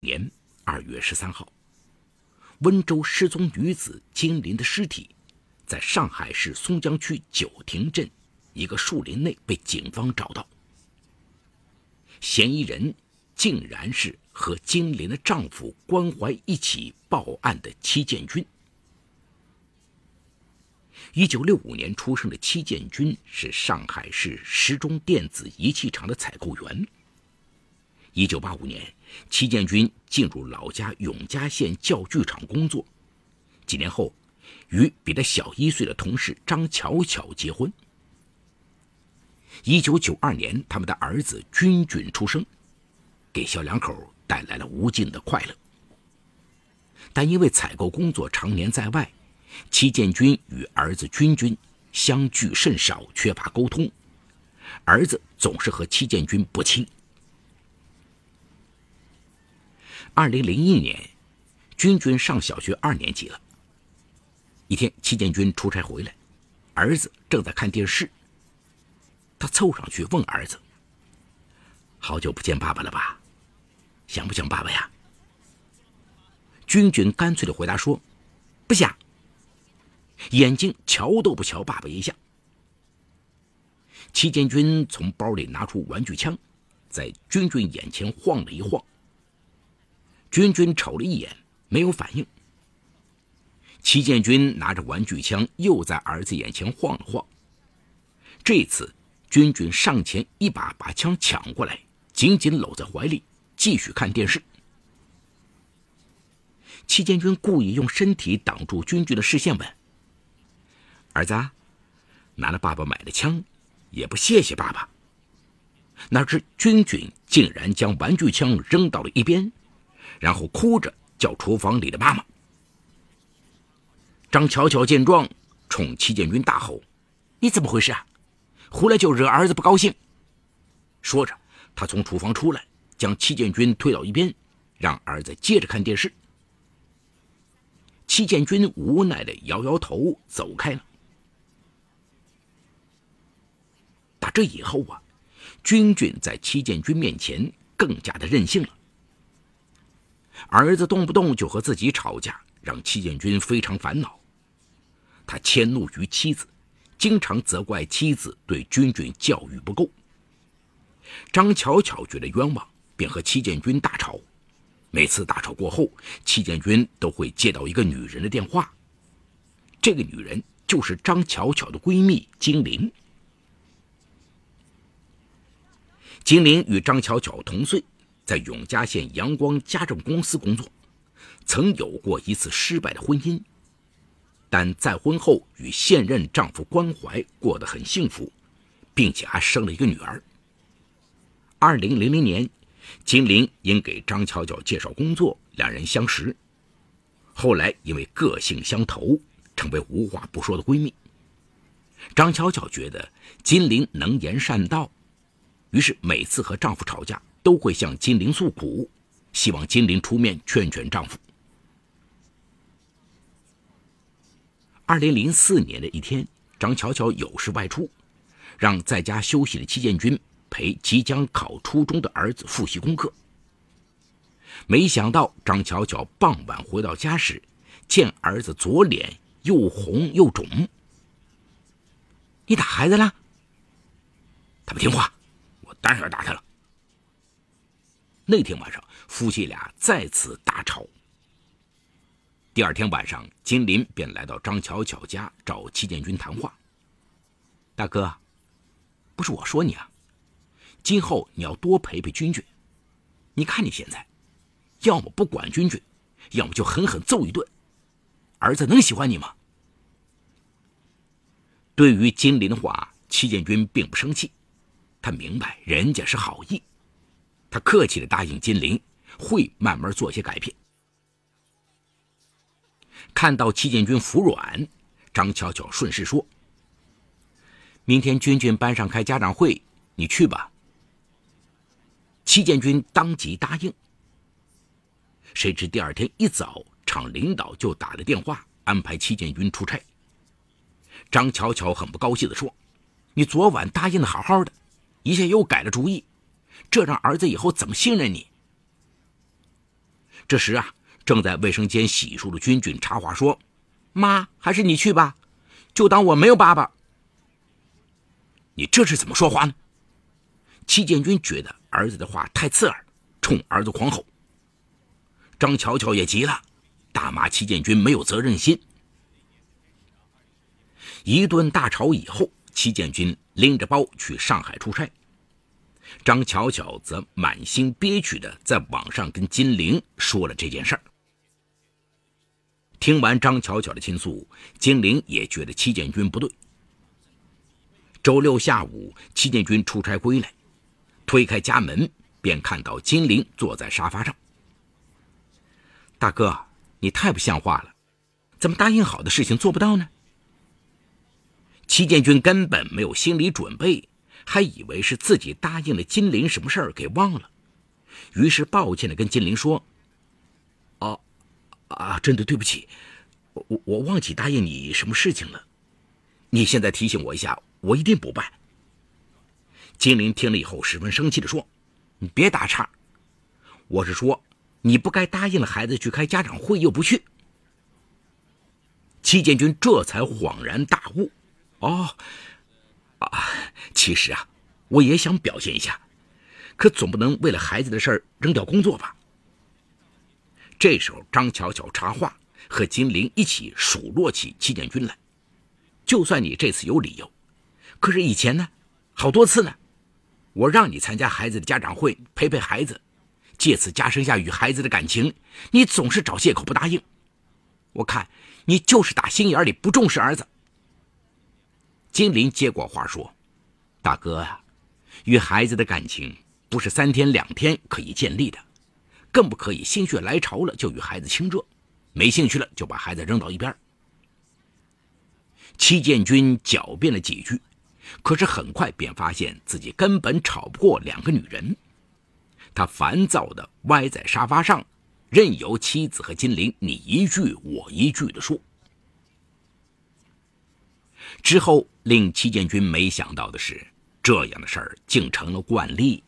年二月十三号，温州失踪女子金玲的尸体，在上海市松江区九亭镇一个树林内被警方找到。嫌疑人竟然是和金玲的丈夫关怀一起报案的戚建军。一九六五年出生的戚建军是上海市时钟电子仪器厂的采购员。一九八五年，戚建军进入老家永嘉县教具厂工作。几年后，与比他小一岁的同事张巧巧结婚。一九九二年，他们的儿子君君出生，给小两口带来了无尽的快乐。但因为采购工作常年在外，戚建军与儿子君君相聚甚少，缺乏沟通，儿子总是和戚建军不亲。二零零一年，君君上小学二年级了。一天，戚建军出差回来，儿子正在看电视。他凑上去问儿子：“好久不见爸爸了吧？想不想爸爸呀？”君君干脆的回答说：“不想。”眼睛瞧都不瞧爸爸一下。戚建军从包里拿出玩具枪，在君君眼前晃了一晃。君君瞅了一眼，没有反应。戚建军拿着玩具枪，又在儿子眼前晃了晃。这次，君君上前一把把枪抢过来，紧紧搂在怀里，继续看电视。戚建军故意用身体挡住君君的视线，问：“儿子，拿了爸爸买的枪，也不谢谢爸爸。”哪知君君竟然将玩具枪扔到了一边。然后哭着叫厨房里的妈妈。张巧巧见状，冲戚建军大吼：“你怎么回事啊？回来就惹儿子不高兴！”说着，他从厨房出来，将戚建军推到一边，让儿子接着看电视。戚建军无奈的摇摇头，走开了。打这以后啊，君君在戚建军面前更加的任性了。儿子动不动就和自己吵架，让戚建军非常烦恼。他迁怒于妻子，经常责怪妻子对君君教育不够。张巧巧觉得冤枉，便和戚建军大吵。每次大吵过后，戚建军都会接到一个女人的电话，这个女人就是张巧巧的闺蜜金玲。金玲与张巧巧同岁。在永嘉县阳光家政公司工作，曾有过一次失败的婚姻，但再婚后与现任丈夫关怀过得很幸福，并且还生了一个女儿。二零零零年，金玲因给张巧巧介绍工作，两人相识，后来因为个性相投，成为无话不说的闺蜜。张巧巧觉得金玲能言善道，于是每次和丈夫吵架。都会向金玲诉苦，希望金玲出面劝劝丈夫。二零零四年的一天，张巧巧有事外出，让在家休息的戚建军陪即将考初中的儿子复习功课。没想到张巧巧傍晚回到家时，见儿子左脸又红又肿。你打孩子了？他不听话，我当然要打他了。那天晚上，夫妻俩再次大吵。第二天晚上，金林便来到张巧巧家找戚建军谈话。大哥，不是我说你啊，今后你要多陪陪君君。你看你现在，要么不管君君，要么就狠狠揍一顿。儿子能喜欢你吗？对于金林的话，戚建军并不生气，他明白人家是好意。他客气的答应金玲，会慢慢做些改变。看到戚建军服软，张巧巧顺势说：“明天君君班上开家长会，你去吧。”戚建军当即答应。谁知第二天一早，厂领导就打了电话安排戚建军出差。张巧巧很不高兴的说：“你昨晚答应的好好的，一下又改了主意。”这让儿子以后怎么信任你？这时啊，正在卫生间洗漱的君君插话说：“妈，还是你去吧，就当我没有爸爸。”你这是怎么说话呢？戚建军觉得儿子的话太刺耳，冲儿子狂吼。张巧巧也急了，大骂戚建军没有责任心。一顿大吵以后，戚建军拎着包去上海出差，张巧巧则满心憋屈的在网上跟金玲说了这件事儿。听完张巧巧的倾诉，金玲也觉得戚建军不对。周六下午，戚建军出差归来，推开家门，便看到金玲坐在沙发上。大哥，你太不像话了，怎么答应好的事情做不到呢？戚建军根本没有心理准备，还以为是自己答应了金玲什么事儿给忘了，于是抱歉的跟金玲说：“哦，啊，真的对不起，我我忘记答应你什么事情了，你现在提醒我一下。”我一定不办。金玲听了以后，十分生气的说：“你别打岔，我是说，你不该答应了孩子去开家长会又不去。”戚建军这才恍然大悟：“哦，啊，其实啊，我也想表现一下，可总不能为了孩子的事儿扔掉工作吧？”这时候，张巧巧插话，和金玲一起数落起戚建军来：“就算你这次有理由。”可是以前呢，好多次呢，我让你参加孩子的家长会，陪陪孩子，借此加深下与孩子的感情，你总是找借口不答应。我看你就是打心眼里不重视儿子。金林接过话说：“大哥啊，与孩子的感情不是三天两天可以建立的，更不可以心血来潮了就与孩子亲热，没兴趣了就把孩子扔到一边。”戚建军狡辩了几句。可是很快便发现自己根本吵不过两个女人，他烦躁地歪在沙发上，任由妻子和金玲你一句我一句地说。之后令戚建军没想到的是，这样的事儿竟成了惯例。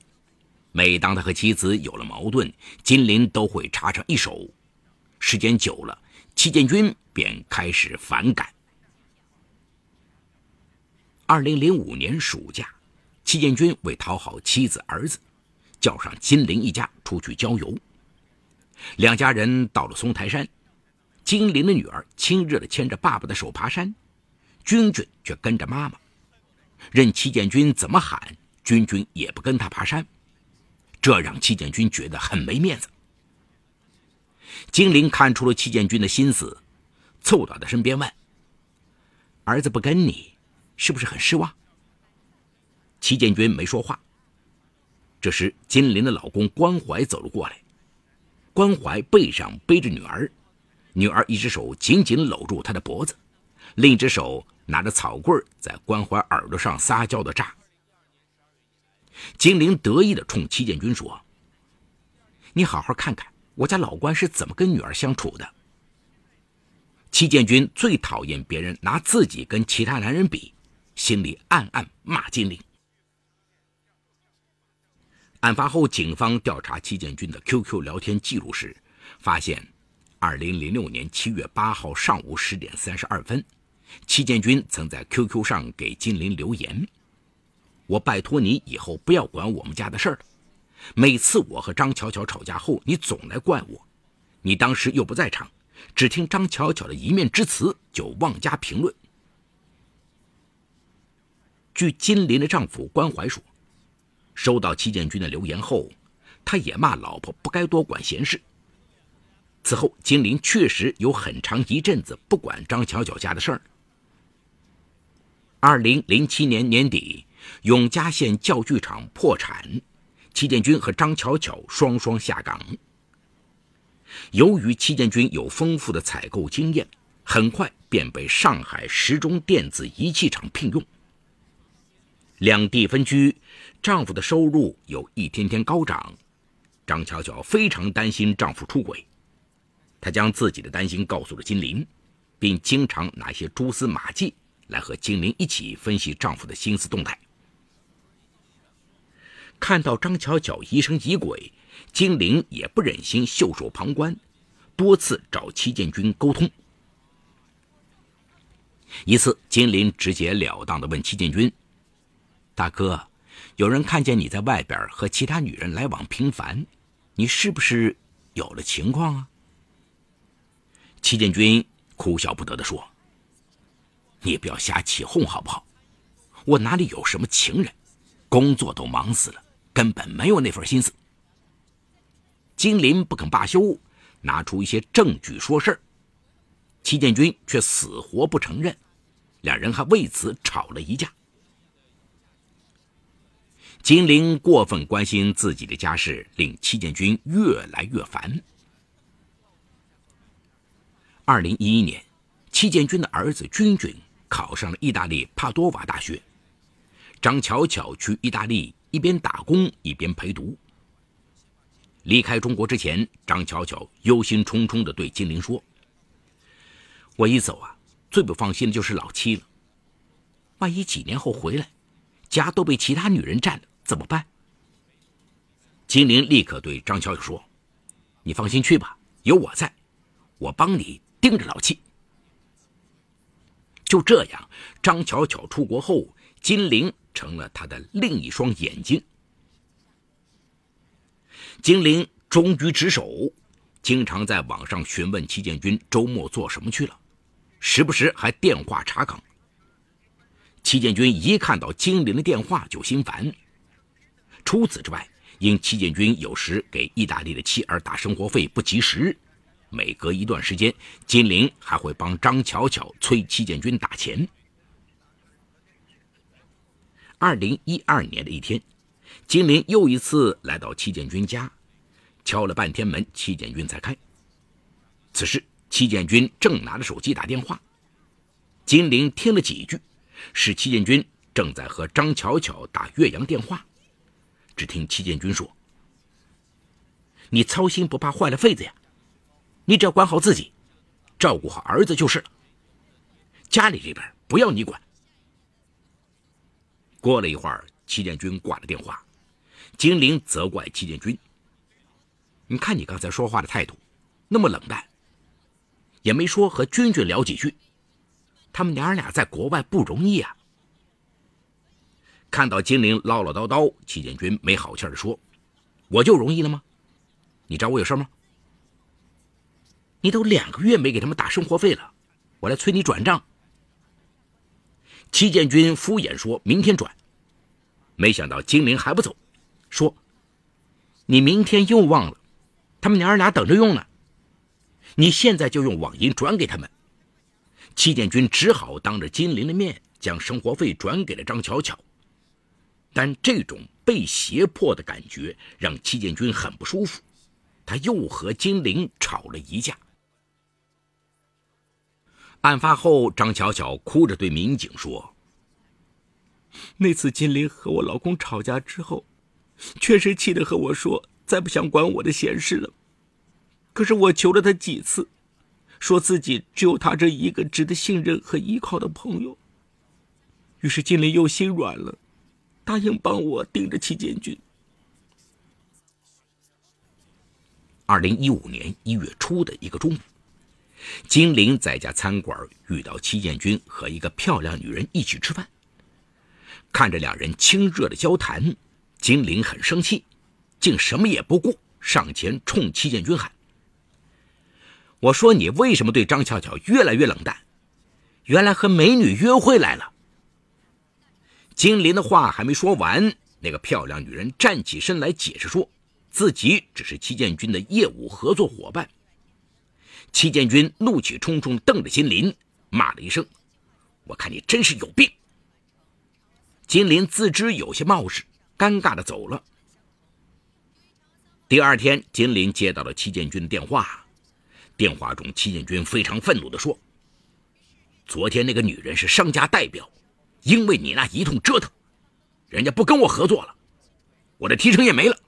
每当他和妻子有了矛盾，金林都会插上一手。时间久了，戚建军便开始反感。二零零五年暑假，戚建军为讨好妻子儿子，叫上金玲一家出去郊游。两家人到了松台山，金玲的女儿亲热地牵着爸爸的手爬山，君君却跟着妈妈，任戚建军怎么喊，君君也不跟他爬山，这让戚建军觉得很没面子。金玲看出了戚建军的心思，凑到他身边问：“儿子不跟你？”是不是很失望？齐建军没说话。这时，金玲的老公关怀走了过来，关怀背上背着女儿，女儿一只手紧紧搂住他的脖子，另一只手拿着草棍在关怀耳朵上撒娇的炸。金玲得意的冲齐建军说：“你好好看看我家老关是怎么跟女儿相处的。”齐建军最讨厌别人拿自己跟其他男人比。心里暗暗骂金玲。案发后，警方调查戚建军的 QQ 聊天记录时，发现，2006年7月8号上午10点32分，戚建军曾在 QQ 上给金林留言：“我拜托你以后不要管我们家的事儿了。每次我和张巧巧吵架后，你总来怪我，你当时又不在场，只听张巧巧的一面之词就妄加评论。”据金林的丈夫关怀说，收到戚建军的留言后，他也骂老婆不该多管闲事。此后，金林确实有很长一阵子不管张巧巧家的事儿。二零零七年年底，永嘉县教具厂破产，戚建军和张巧巧双双下岗。由于戚建军有丰富的采购经验，很快便被上海时钟电子仪器厂聘用。两地分居，丈夫的收入有一天天高涨，张巧巧非常担心丈夫出轨，她将自己的担心告诉了金玲，并经常拿些蛛丝马迹来和金玲一起分析丈夫的心思动态。看到张巧巧疑神疑鬼，金陵也不忍心袖手旁观，多次找戚建军沟通。一次，金陵直截了当地问戚建军：“大哥，有人看见你在外边和其他女人来往频繁，你是不是有了情况啊？”戚建军哭笑不得地说：“你不要瞎起哄好不好？我哪里有什么情人？工作都忙死了，根本没有那份心思。”金陵不肯罢休，拿出一些证据说事儿。戚建军却死活不承认，两人还为此吵了一架。金陵过分关心自己的家事，令戚建军越来越烦。二零一一年，戚建军的儿子君君考上了意大利帕多瓦大学，张巧巧去意大利一边打工一边陪读。离开中国之前，张巧巧忧心忡忡地对金陵说。我一走啊，最不放心的就是老七了。万一几年后回来，家都被其他女人占了，怎么办？金陵立刻对张巧巧说：“你放心去吧，有我在，我帮你盯着老七。”就这样，张巧巧出国后，金陵成了他的另一双眼睛。金陵忠于职守，经常在网上询问戚建军周末做什么去了。时不时还电话查岗。戚建军一看到金陵的电话就心烦。除此之外，因戚建军有时给意大利的妻儿打生活费不及时，每隔一段时间，金陵还会帮张巧巧催戚建军打钱。二零一二年的一天，金陵又一次来到戚建军家，敲了半天门，戚建军才开。此时。戚建军正拿着手机打电话，金陵听了几句，是戚建军正在和张巧巧打岳阳电话。只听戚建军说：“你操心不怕坏了肺子呀？你只要管好自己，照顾好儿子就是了。家里这边不要你管。”过了一会儿，戚建军挂了电话，金陵责怪戚建军：“你看你刚才说话的态度，那么冷淡。”也没说和君君聊几句，他们娘俩在国外不容易啊。看到金陵唠唠叨叨，戚建军没好气的说：“我就容易了吗？你找我有事吗？你都两个月没给他们打生活费了，我来催你转账。”戚建军敷衍说：“明天转。”没想到金陵还不走，说：“你明天又忘了，他们娘儿俩等着用呢。”你现在就用网银转给他们。戚建军只好当着金陵的面将生活费转给了张巧巧，但这种被胁迫的感觉让戚建军很不舒服，他又和金陵吵了一架。案发后，张巧巧哭着对民警说：“那次金林和我老公吵架之后，确实气得和我说再不想管我的闲事了。”可是我求了他几次，说自己只有他这一个值得信任和依靠的朋友。于是金林又心软了，答应帮我盯着齐建军。二零一五年一月初的一个中午，金陵在家餐馆遇到戚建军和一个漂亮女人一起吃饭，看着两人亲热的交谈，金陵很生气，竟什么也不顾，上前冲戚建军喊。我说你为什么对张巧巧越来越冷淡？原来和美女约会来了。金陵的话还没说完，那个漂亮女人站起身来解释说，自己只是戚建军的业务合作伙伴。戚建军怒气冲冲瞪着金林，骂了一声：“我看你真是有病！”金林自知有些冒失，尴尬的走了。第二天，金林接到了戚建军的电话。电话中，戚建军非常愤怒地说：“昨天那个女人是商家代表，因为你那一通折腾，人家不跟我合作了，我的提成也没了。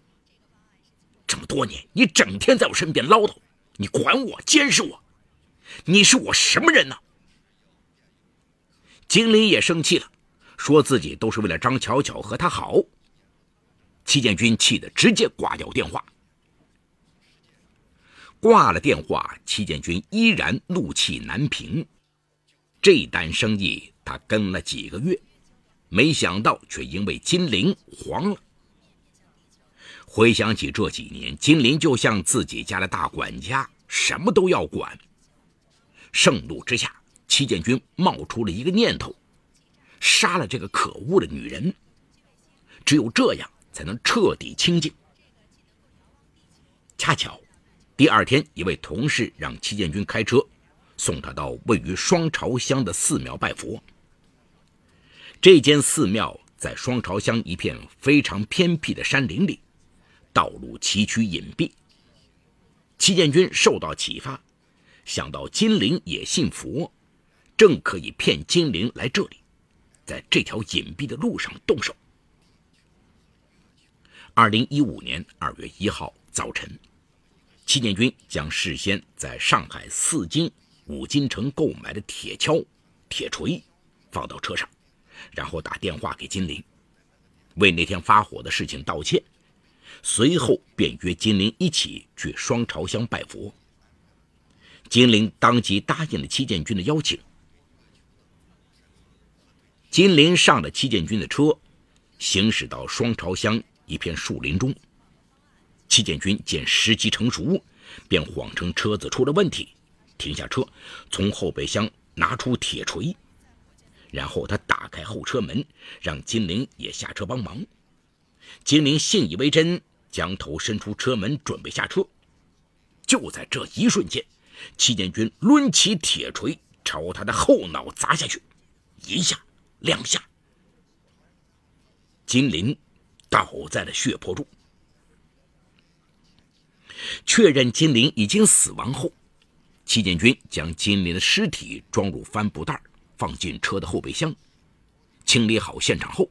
这么多年，你整天在我身边唠叨，你管我、监视我，你是我什么人呢？”金陵也生气了，说自己都是为了张巧巧和他好。戚建军气得直接挂掉电话，挂了电话，戚建军依然怒气难平。这单生意他跟了几个月，没想到却因为金陵黄了。回想起这几年，金陵就像自己家的大管家，什么都要管。盛怒之下，戚建军冒出了一个念头：杀了这个可恶的女人。只有这样，才能彻底清净。恰巧。第二天，一位同事让戚建军开车送他到位于双朝乡的寺庙拜佛。这间寺庙在双朝乡一片非常偏僻的山林里，道路崎岖隐蔽。戚建军受到启发，想到金陵也信佛，正可以骗金陵来这里，在这条隐蔽的路上动手。二零一五年二月一号早晨。戚建军将事先在上海四金、五金城购买的铁锹、铁锤放到车上，然后打电话给金陵，为那天发火的事情道歉。随后便约金陵一起去双朝乡拜佛。金陵当即答应了戚建军的邀请。金陵上了戚建军的车，行驶到双朝乡一片树林中。戚建军见时机成熟，便谎称车子出了问题，停下车，从后备箱拿出铁锤，然后他打开后车门，让金陵也下车帮忙。金陵信以为真，将头伸出车门准备下车。就在这一瞬间，戚建军抡起铁锤朝他的后脑砸下去，一下两下，金陵倒在了血泊中。确认金陵已经死亡后，戚建军将金陵的尸体装入帆布袋，放进车的后备箱。清理好现场后，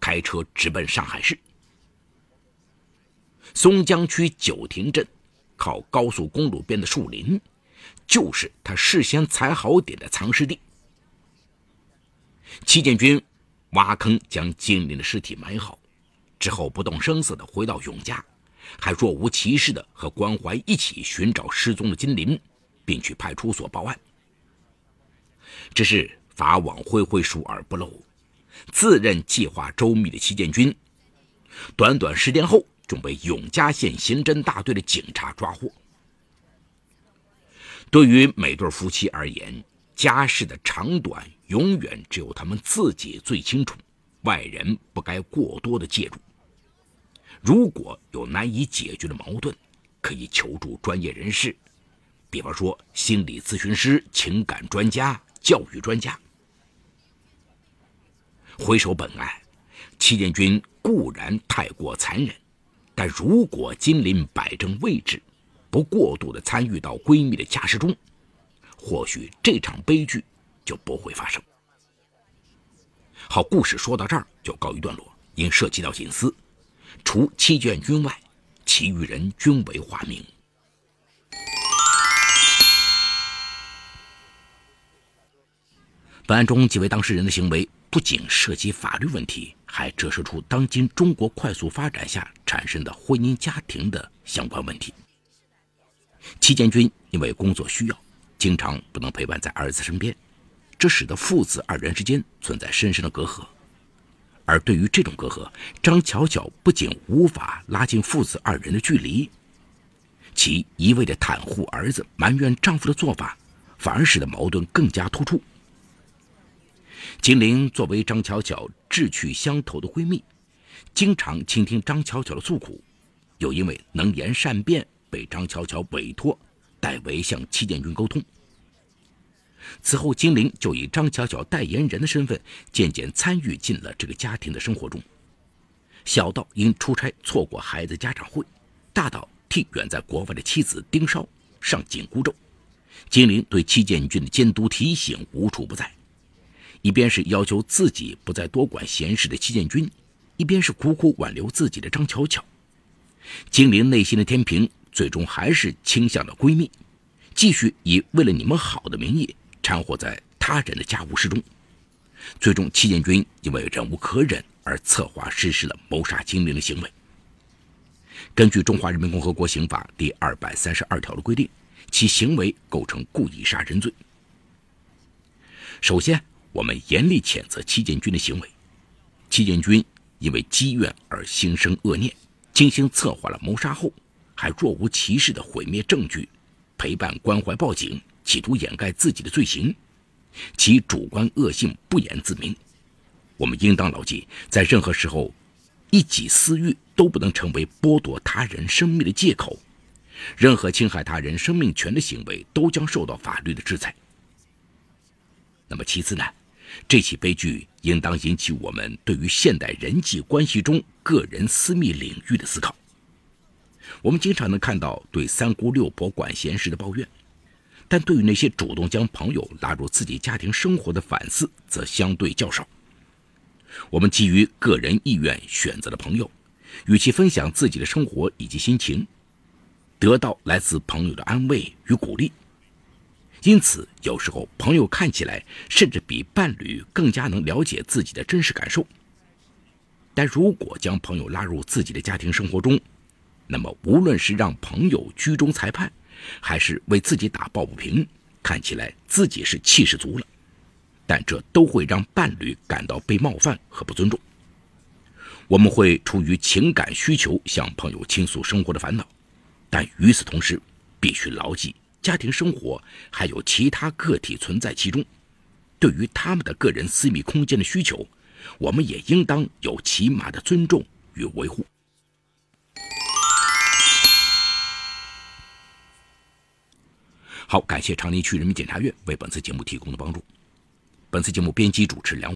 开车直奔上海市。松江区九亭镇，靠高速公路边的树林，就是他事先踩好点的藏尸地。戚建军挖坑将金陵的尸体埋好，之后不动声色地回到永嘉。还若无其事的和关怀一起寻找失踪的金陵，并去派出所报案。只是法网恢恢，疏而不漏。自认计划周密的戚建军，短短十天后就被永嘉县刑侦大队的警察抓获。对于每对夫妻而言，家事的长短永远只有他们自己最清楚，外人不该过多的介入。如果有难以解决的矛盾，可以求助专业人士，比方说心理咨询师、情感专家、教育专家。回首本案，戚建军固然太过残忍，但如果金陵摆正位置，不过度的参与到闺蜜的家事中，或许这场悲剧就不会发生。好，故事说到这儿就告一段落，因涉及到隐私。除戚建军外，其余人均为化名。本案中几位当事人的行为不仅涉及法律问题，还折射出当今中国快速发展下产生的婚姻家庭的相关问题。戚建军因为工作需要，经常不能陪伴在儿子身边，这使得父子二人之间存在深深的隔阂。而对于这种隔阂，张巧巧不仅无法拉近父子二人的距离，其一味的袒护儿子、埋怨丈夫的做法，反而使得矛盾更加突出。金玲作为张巧巧志趣相投的闺蜜，经常倾听张巧巧的诉苦，又因为能言善辩，被张巧巧委托代为向戚建军沟通。此后，金玲就以张巧巧代言人的身份，渐渐参与进了这个家庭的生活中。小到因出差错过孩子家长会，大到替远在国外的妻子丁少上紧箍咒，金玲对戚建军的监督提醒无处不在。一边是要求自己不再多管闲事的戚建军，一边是苦苦挽留自己的张巧巧。金玲内心的天平最终还是倾向了闺蜜，继续以为了你们好的名义。掺和在他人的家务事中，最终戚建军因为忍无可忍而策划实施了谋杀金陵的行为。根据《中华人民共和国刑法》第二百三十二条的规定，其行为构成故意杀人罪。首先，我们严厉谴责戚建军的行为。戚建军因为积怨而心生恶念，精心策划了谋杀后，还若无其事的毁灭证据，陪伴关怀报警，企图掩盖自己的罪行，其主观恶性不言自明。我们应当牢记，在任何时候，一己私欲都不能成为剥夺他人生命的借口。任何侵害他人生命权的行为都将受到法律的制裁。那么，其次呢？这起悲剧应当引起我们对于现代人际关系中个人私密领域的思考。我们经常能看到对三姑六婆管闲事的抱怨，但对于那些主动将朋友拉入自己家庭生活的反思，则相对较少。我们基于个人意愿选择了朋友，与其分享自己的生活以及心情，得到来自朋友的安慰与鼓励。因此，有时候朋友看起来甚至比伴侣更加能了解自己的真实感受。但如果将朋友拉入自己的家庭生活中，那么无论是让朋友居中裁判，还是为自己打抱不平，看起来自己是气势足了。但这都会让伴侣感到被冒犯和不尊重。我们会出于情感需求向朋友倾诉生活的烦恼，但与此同时，必须牢记家庭生活还有其他个体存在其中，对于他们的个人私密空间的需求，我们也应当有起码的尊重与维护。好，感谢长宁区人民检察院为本次节目提供的帮助。本次节目编辑主持梁。